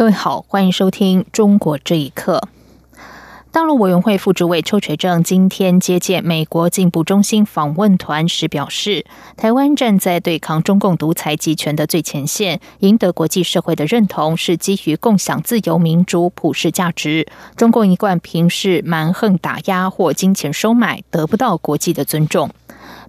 各位好，欢迎收听《中国这一刻》。大陆委员会副主委邱垂正今天接见美国进步中心访问团时表示，台湾站在对抗中共独裁集权的最前线，赢得国际社会的认同是基于共享自由、民主、普世价值。中共一贯平视蛮横打压或金钱收买，得不到国际的尊重。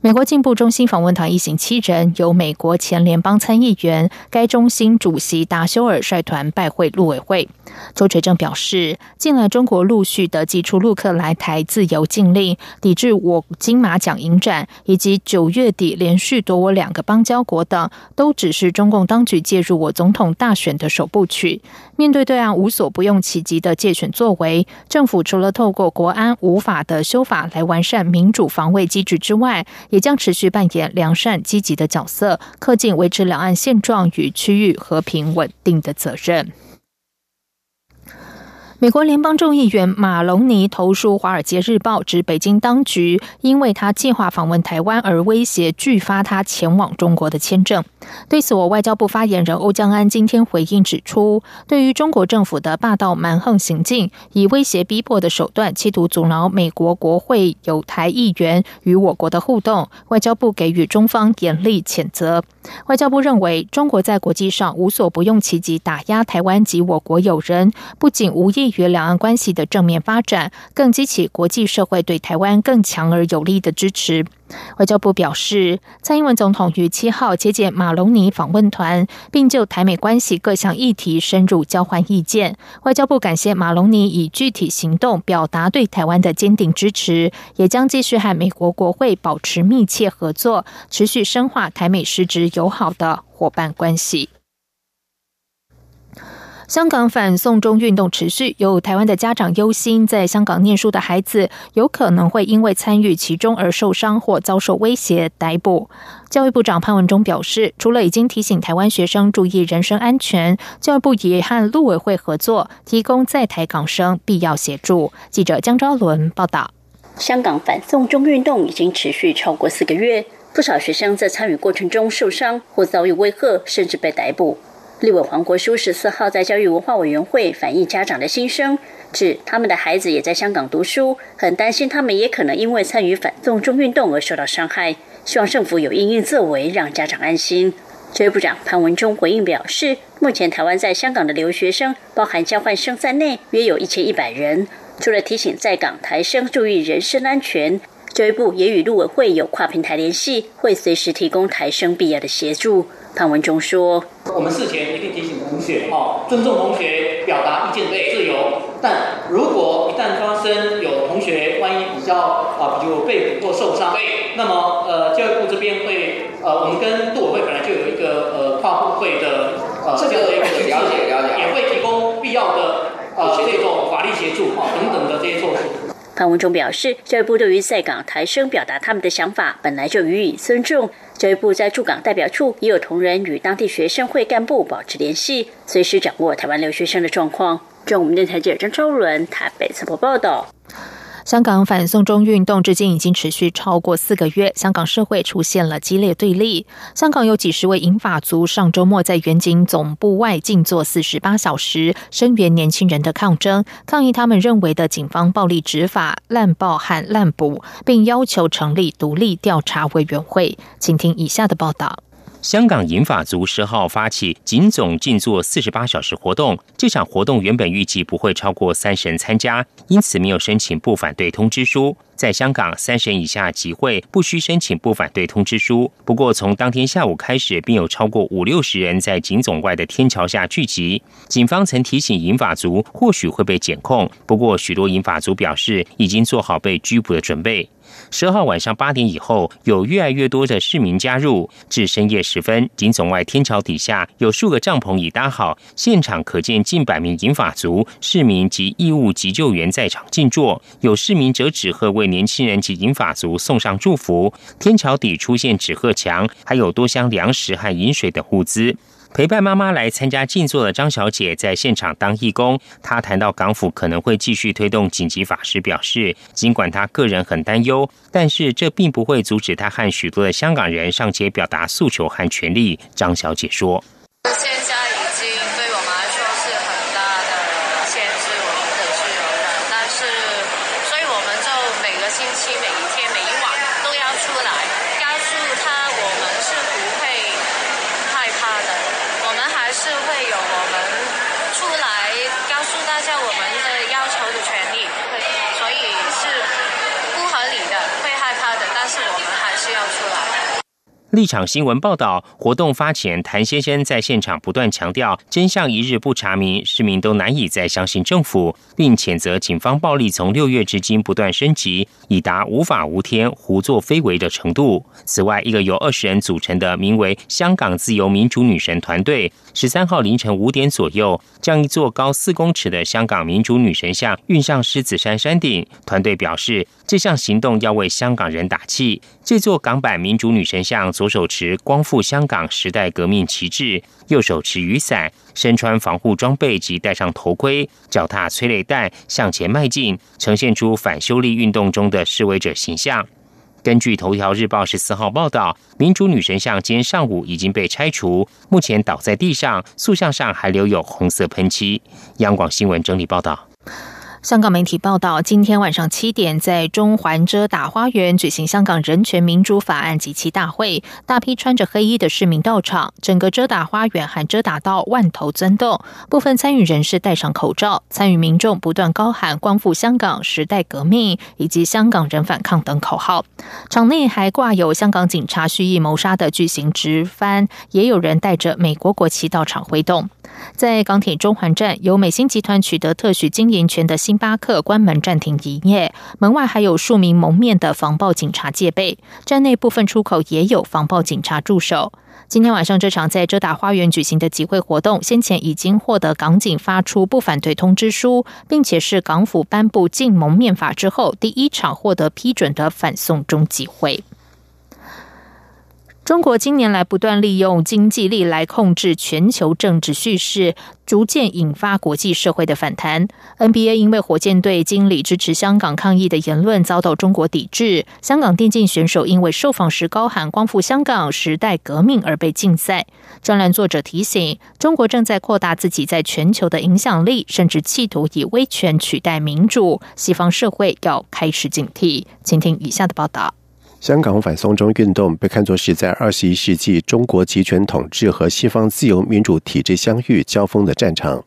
美国进步中心访问团一行七人，由美国前联邦参议员、该中心主席达修尔率团拜会陆委会。周垂正表示，近来中国陆续的祭出陆客来台自由禁令，抵制我金马奖影展，以及九月底连续夺我两个邦交国等，都只是中共当局介入我总统大选的首部曲。面对对岸无所不用其极的借选作为，政府除了透过国安无法的修法来完善民主防卫机制之外，也将持续扮演良善积极的角色，恪尽维持两岸现状与区域和平稳定的责任。美国联邦众议员马龙尼投书《华尔街日报》，指北京当局因为他计划访问台湾而威胁拒发他前往中国的签证。对此，我外交部发言人欧江安今天回应指出，对于中国政府的霸道蛮横行径，以威胁逼迫的手段，企图阻挠美国国会有台议员与我国的互动，外交部给予中方严厉谴责。外交部认为，中国在国际上无所不用其极打压台湾及我国友人，不仅无益于两岸关系的正面发展，更激起国际社会对台湾更强而有力的支持。外交部表示，蔡英文总统于七号接见马龙尼访问团，并就台美关系各项议题深入交换意见。外交部感谢马龙尼以具体行动表达对台湾的坚定支持，也将继续和美国国会保持密切合作，持续深化台美实质友好的伙伴关系。香港反送中运动持续，有台湾的家长忧心，在香港念书的孩子有可能会因为参与其中而受伤或遭受威胁逮捕。教育部长潘文忠表示，除了已经提醒台湾学生注意人身安全，教育部也和陆委会合作，提供在台港生必要协助。记者江昭伦报道。香港反送中运动已经持续超过四个月，不少学生在参与过程中受伤或遭遇威吓，甚至被逮捕。立委黄国书十四号在教育文化委员会反映家长的心声，指他们的孩子也在香港读书，很担心他们也可能因为参与反送中运动而受到伤害，希望政府有应应作为，让家长安心。教育部长潘文忠回应表示，目前台湾在香港的留学生，包含交换生在内，约有一千一百人。除了提醒在港台生注意人身安全，教育部也与陆委会有跨平台联系，会随时提供台生必要的协助。潘文忠说：“我们事前学，哦，尊重同学表达意见的自由。但如果一旦发生有同学万一比较啊，比如被捕或受伤，那么呃，教育部这边会呃，我们跟杜委会本来就有一个呃跨部会的呃这样的一个机制，也会提供必要的呃这种法律协助啊等等的这些措施。”潘文中表示，教育部对于在港台生表达他们的想法，本来就予以尊重。教育部在驻港代表处也有同仁与当地学生会干部保持联系，随时掌握台湾留学生的状况。中央电台记者张超伦台北采访报道。香港反送中运动至今已经持续超过四个月，香港社会出现了激烈对立。香港有几十位银发族上周末在远景总部外静坐四十八小时，声援年轻人的抗争，抗议他们认为的警方暴力执法、滥报和滥捕，并要求成立独立调查委员会。请听以下的报道。香港银发族十号发起警总静坐四十八小时活动，这场活动原本预计不会超过三十人参加，因此没有申请不反对通知书。在香港，三十人以下集会不需申请不反对通知书。不过，从当天下午开始，便有超过五六十人在警总外的天桥下聚集。警方曾提醒银发族或许会被检控，不过许多银发族表示已经做好被拘捕的准备。十二号晚上八点以后，有越来越多的市民加入，至深夜时分，警总外天桥底下有数个帐篷已搭好，现场可见近百名银发族、市民及义务急救员在场静坐，有市民则纸鹤为年轻人及银发族送上祝福。天桥底出现纸鹤墙，还有多箱粮食和饮水等物资。陪伴妈妈来参加静坐的张小姐在现场当义工。她谈到港府可能会继续推动紧急法时，表示尽管她个人很担忧，但是这并不会阻止她和许多的香港人上街表达诉求和权利。张小姐说。立场新闻报道，活动发前谭先生在现场不断强调，真相一日不查明，市民都难以再相信政府，并谴责警方暴力从六月至今不断升级，已达无法无天、胡作非为的程度。此外，一个由二十人组成的名为“香港自由民主女神”团队，十三号凌晨五点左右，将一座高四公尺的香港民主女神像运上狮子山山顶。团队表示，这项行动要为香港人打气。这座港版民主女神像。左手持光复香港时代革命旗帜，右手持雨伞，身穿防护装备及戴上头盔，脚踏催泪弹向前迈进，呈现出反修例运动中的示威者形象。根据头条日报十四号报道，民主女神像今天上午已经被拆除，目前倒在地上，塑像上还留有红色喷漆。央广新闻整理报道。香港媒体报道，今天晚上七点，在中环遮打花园举行香港人权民主法案及其大会，大批穿着黑衣的市民到场，整个遮打花园和遮打道万头钻动，部分参与人士戴上口罩，参与民众不断高喊“光复香港”、“时代革命”以及“香港人反抗”等口号。场内还挂有香港警察蓄意谋杀的巨型直幡，也有人带着美国国旗到场挥动。在港铁中环站，由美心集团取得特许经营权的星巴克关门暂停营业，门外还有数名蒙面的防暴警察戒备。站内部分出口也有防暴警察驻守。今天晚上这场在遮打花园举行的集会活动，先前已经获得港警发出不反对通知书，并且是港府颁布禁蒙面法之后第一场获得批准的反送中集会。中国近年来不断利用经济力来控制全球政治叙事，逐渐引发国际社会的反弹。NBA 因为火箭队经理支持香港抗议的言论遭到中国抵制，香港电竞选手因为受访时高喊“光复香港，时代革命”而被禁赛。专栏作者提醒，中国正在扩大自己在全球的影响力，甚至企图以威权取代民主。西方社会要开始警惕。请听以下的报道。香港反送中运动被看作是在二十一世纪中国集权统治和西方自由民主体制相遇交锋的战场，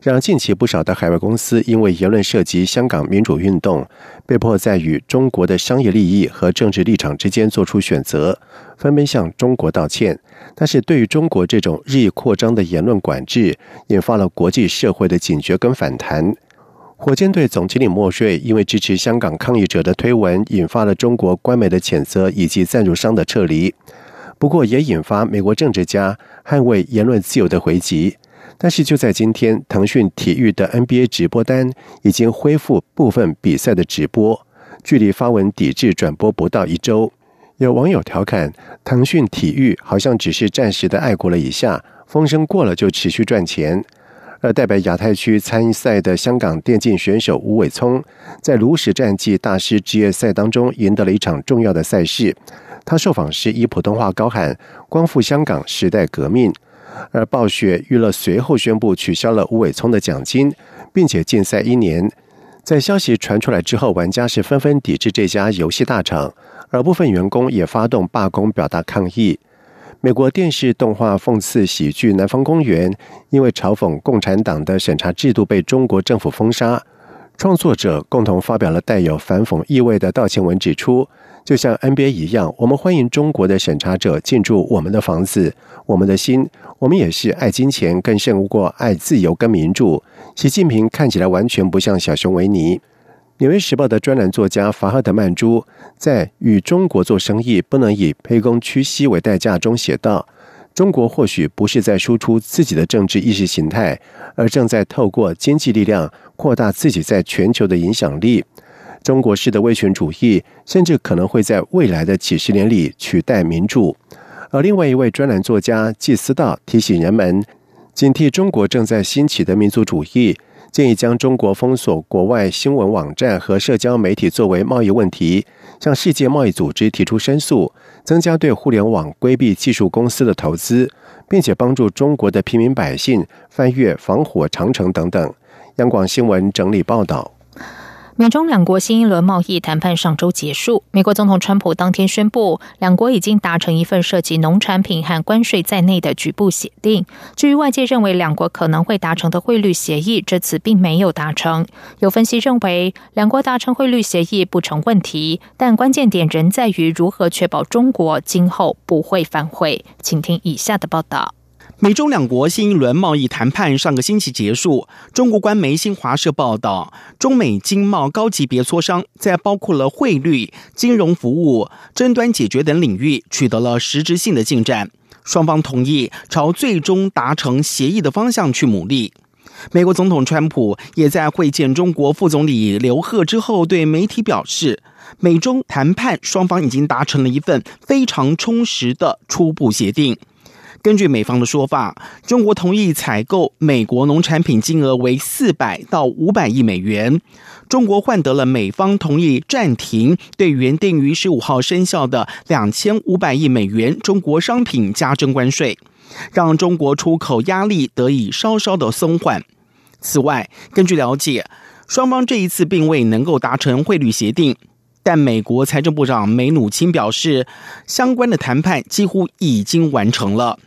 让近期不少的海外公司因为言论涉及香港民主运动，被迫在与中国的商业利益和政治立场之间做出选择，纷纷向中国道歉。但是对于中国这种日益扩张的言论管制，引发了国际社会的警觉跟反弹。火箭队总经理莫瑞因为支持香港抗议者的推文，引发了中国官媒的谴责以及赞助商的撤离。不过，也引发美国政治家捍卫言论自由的回击。但是，就在今天，腾讯体育的 NBA 直播单已经恢复部分比赛的直播，距离发文抵制转播不到一周。有网友调侃，腾讯体育好像只是暂时的爱国了一下，风声过了就持续赚钱。而代表亚太区参赛的香港电竞选手吴伟聪，在炉石战绩大师职业赛当中赢得了一场重要的赛事。他受访时以普通话高喊“光复香港，时代革命”。而暴雪娱乐随后宣布取消了吴伟聪的奖金，并且禁赛一年。在消息传出来之后，玩家是纷纷抵制这家游戏大厂，而部分员工也发动罢工表达抗议。美国电视动画讽刺喜剧《南方公园》因为嘲讽共产党的审查制度被中国政府封杀，创作者共同发表了带有反讽意味的道歉文，指出，就像 NBA 一样，我们欢迎中国的审查者进驻我们的房子、我们的心，我们也是爱金钱更胜过爱自由跟民主。习近平看起来完全不像小熊维尼。纽约时报》的专栏作家法赫德曼珠在与中国做生意不能以卑躬屈膝为代价中写道：“中国或许不是在输出自己的政治意识形态，而正在透过经济力量扩大自己在全球的影响力。中国式的威权主义甚至可能会在未来的几十年里取代民主。”而另外一位专栏作家季思道提醒人们，警惕中国正在兴起的民族主义。建议将中国封锁国外新闻网站和社交媒体作为贸易问题，向世界贸易组织提出申诉，增加对互联网规避技术公司的投资，并且帮助中国的平民百姓翻越防火长城等等。央广新闻整理报道。美中两国新一轮贸易谈判上周结束。美国总统川普当天宣布，两国已经达成一份涉及农产品和关税在内的局部协定。至于外界认为两国可能会达成的汇率协议，这次并没有达成。有分析认为，两国达成汇率协议不成问题，但关键点仍在于如何确保中国今后不会反悔。请听以下的报道。美中两国新一轮贸易谈判上个星期结束。中国官媒新华社报道，中美经贸高级别磋商在包括了汇率、金融服务、争端解决等领域取得了实质性的进展。双方同意朝最终达成协议的方向去努力。美国总统川普也在会见中国副总理刘鹤之后，对媒体表示，美中谈判双方已经达成了一份非常充实的初步协定。根据美方的说法，中国同意采购美国农产品金额为四百到五百亿美元。中国换得了美方同意暂停对原定于十五号生效的两千五百亿美元中国商品加征关税，让中国出口压力得以稍稍的松缓。此外，根据了解，双方这一次并未能够达成汇率协定。但美国财政部长梅努钦表示，相关的谈判几乎已经完成了。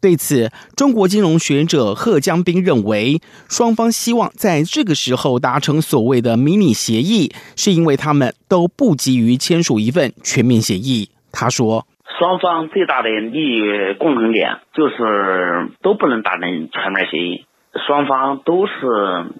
对此，中国金融学者贺江斌认为，双方希望在这个时候达成所谓的迷你协议，是因为他们都不急于签署一份全面协议。他说：“双方最大的利益共同点就是都不能达成全面协议，双方都是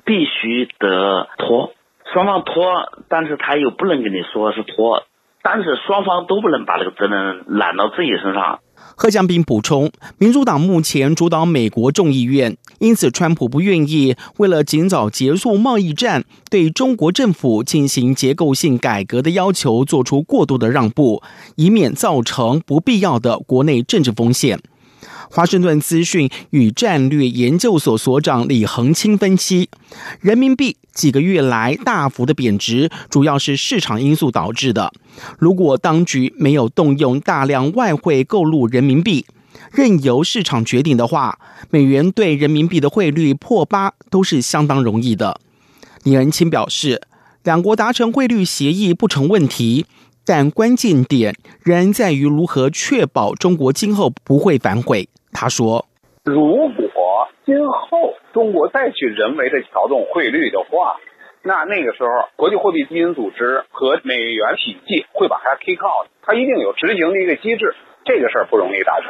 必须得拖，双方拖，但是他又不能跟你说是拖，但是双方都不能把这个责任揽到自己身上。”贺江斌补充，民主党目前主导美国众议院，因此川普不愿意为了尽早结束贸易战，对中国政府进行结构性改革的要求做出过度的让步，以免造成不必要的国内政治风险。华盛顿资讯与战略研究所所长李恒清分析，人民币几个月来大幅的贬值，主要是市场因素导致的。如果当局没有动用大量外汇购入人民币，任由市场决定的话，美元对人民币的汇率破八都是相当容易的。李恒清表示，两国达成汇率协议不成问题。但关键点仍在于如何确保中国今后不会反悔。他说：“如果今后中国再去人为的调动汇率的话，那那个时候国际货币基金组织和美元体系会把它 kick out，它一定有执行的一个机制。这个事儿不容易达成。”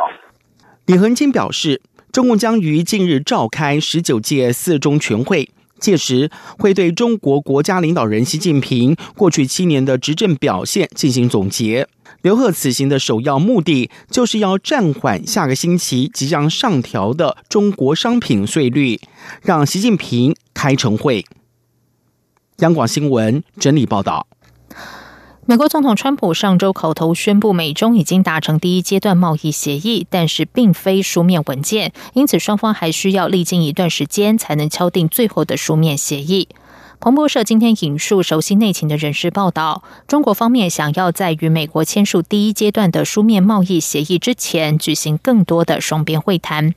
李恒金表示，中共将于近日召开十九届四中全会。届时会对中国国家领导人习近平过去七年的执政表现进行总结。刘贺此行的首要目的就是要暂缓下个星期即将上调的中国商品税率，让习近平开成会。央广新闻整理报道。美国总统川普上周口头宣布，美中已经达成第一阶段贸易协议，但是并非书面文件，因此双方还需要历经一段时间才能敲定最后的书面协议。彭博社今天引述熟悉内情的人士报道，中国方面想要在与美国签署第一阶段的书面贸易协议之前，举行更多的双边会谈。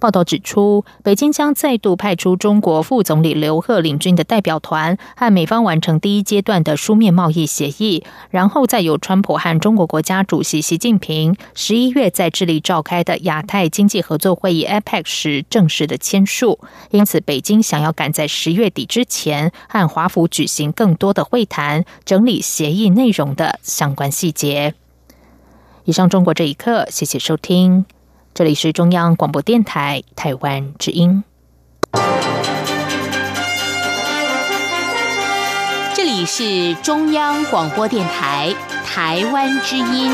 报道指出，北京将再度派出中国副总理刘鹤领军的代表团，和美方完成第一阶段的书面贸易协议，然后再由川普和中国国家主席习近平十一月在智利召开的亚太经济合作会议 （APEC） 时正式的签署。因此，北京想要赶在十月底之前。和华府举行更多的会谈，整理协议内容的相关细节。以上，中国这一刻，谢谢收听，这里是中央广播电台台湾之音。这里是中央广播电台台湾之音。